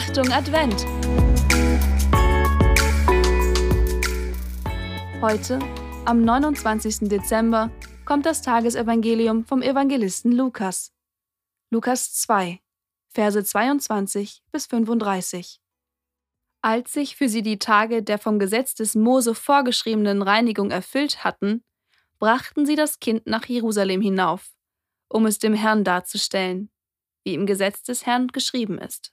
Achtung Advent! Heute, am 29. Dezember, kommt das Tagesevangelium vom Evangelisten Lukas. Lukas 2, Verse 22 bis 35. Als sich für sie die Tage der vom Gesetz des Mose vorgeschriebenen Reinigung erfüllt hatten, brachten sie das Kind nach Jerusalem hinauf, um es dem Herrn darzustellen, wie im Gesetz des Herrn geschrieben ist.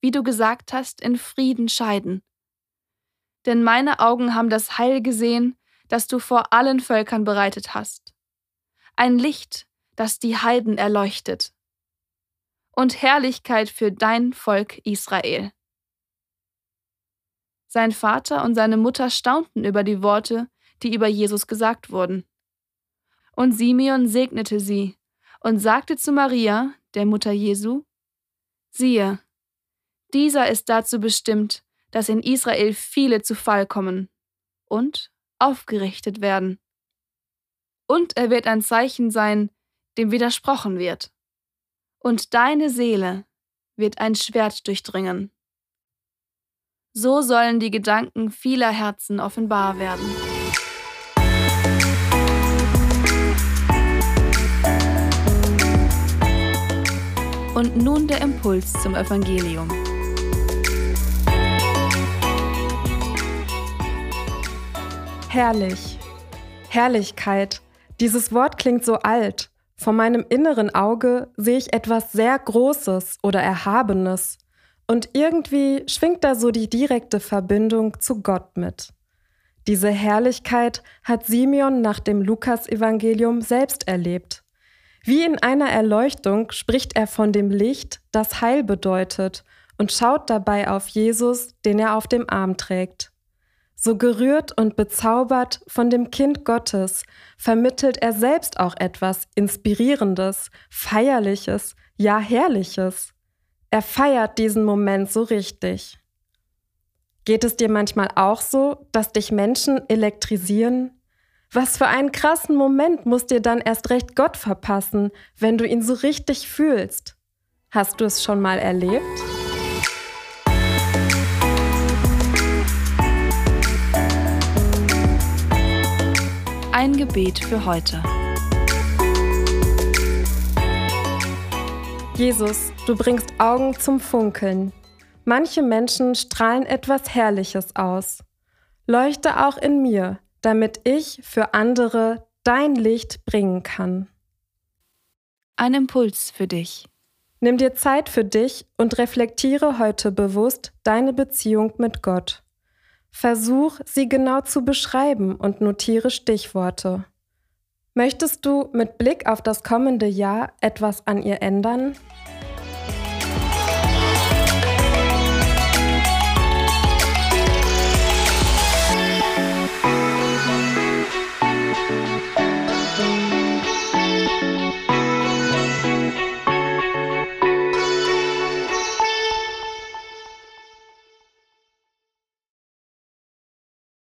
wie du gesagt hast, in Frieden scheiden. Denn meine Augen haben das Heil gesehen, das du vor allen Völkern bereitet hast. Ein Licht, das die Heiden erleuchtet. Und Herrlichkeit für dein Volk Israel. Sein Vater und seine Mutter staunten über die Worte, die über Jesus gesagt wurden. Und Simeon segnete sie und sagte zu Maria, der Mutter Jesu, siehe, dieser ist dazu bestimmt, dass in Israel viele zu Fall kommen und aufgerichtet werden. Und er wird ein Zeichen sein, dem widersprochen wird. Und deine Seele wird ein Schwert durchdringen. So sollen die Gedanken vieler Herzen offenbar werden. Und nun der Impuls zum Evangelium. Herrlich. Herrlichkeit. Dieses Wort klingt so alt. Vor meinem inneren Auge sehe ich etwas sehr Großes oder Erhabenes. Und irgendwie schwingt da so die direkte Verbindung zu Gott mit. Diese Herrlichkeit hat Simeon nach dem Lukas-Evangelium selbst erlebt. Wie in einer Erleuchtung spricht er von dem Licht, das Heil bedeutet, und schaut dabei auf Jesus, den er auf dem Arm trägt. So gerührt und bezaubert von dem Kind Gottes vermittelt er selbst auch etwas Inspirierendes, Feierliches, ja Herrliches. Er feiert diesen Moment so richtig. Geht es dir manchmal auch so, dass dich Menschen elektrisieren? Was für einen krassen Moment muss dir dann erst recht Gott verpassen, wenn du ihn so richtig fühlst? Hast du es schon mal erlebt? Ein Gebet für heute. Jesus, du bringst Augen zum Funkeln. Manche Menschen strahlen etwas Herrliches aus. Leuchte auch in mir, damit ich für andere dein Licht bringen kann. Ein Impuls für dich. Nimm dir Zeit für dich und reflektiere heute bewusst deine Beziehung mit Gott. Versuch, sie genau zu beschreiben und notiere Stichworte. Möchtest du mit Blick auf das kommende Jahr etwas an ihr ändern?